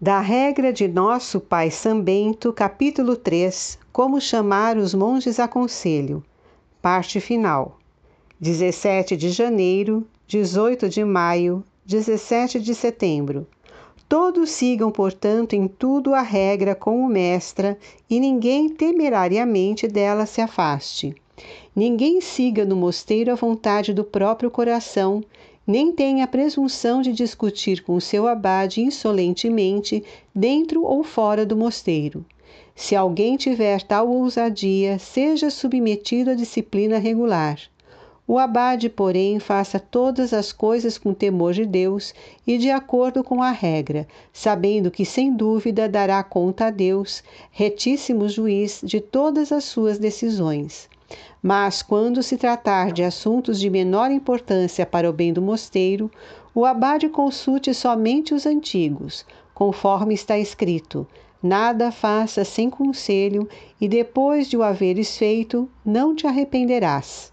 Da regra de nosso pai Sambento, capítulo 3, Como chamar os monges a conselho. Parte final. 17 de janeiro, 18 de maio, 17 de setembro. Todos sigam, portanto, em tudo a regra como mestra, e ninguém temerariamente dela se afaste. Ninguém siga no mosteiro a vontade do próprio coração, nem tenha a presunção de discutir com seu abade insolentemente dentro ou fora do mosteiro. Se alguém tiver tal ousadia, seja submetido à disciplina regular. O abade, porém, faça todas as coisas com temor de Deus e de acordo com a regra, sabendo que sem dúvida dará conta a Deus, retíssimo juiz de todas as suas decisões. Mas, quando se tratar de assuntos de menor importância para o bem do mosteiro, o abade consulte somente os antigos, conforme está escrito: Nada faça sem conselho, e depois de o haveres feito, não te arrependerás.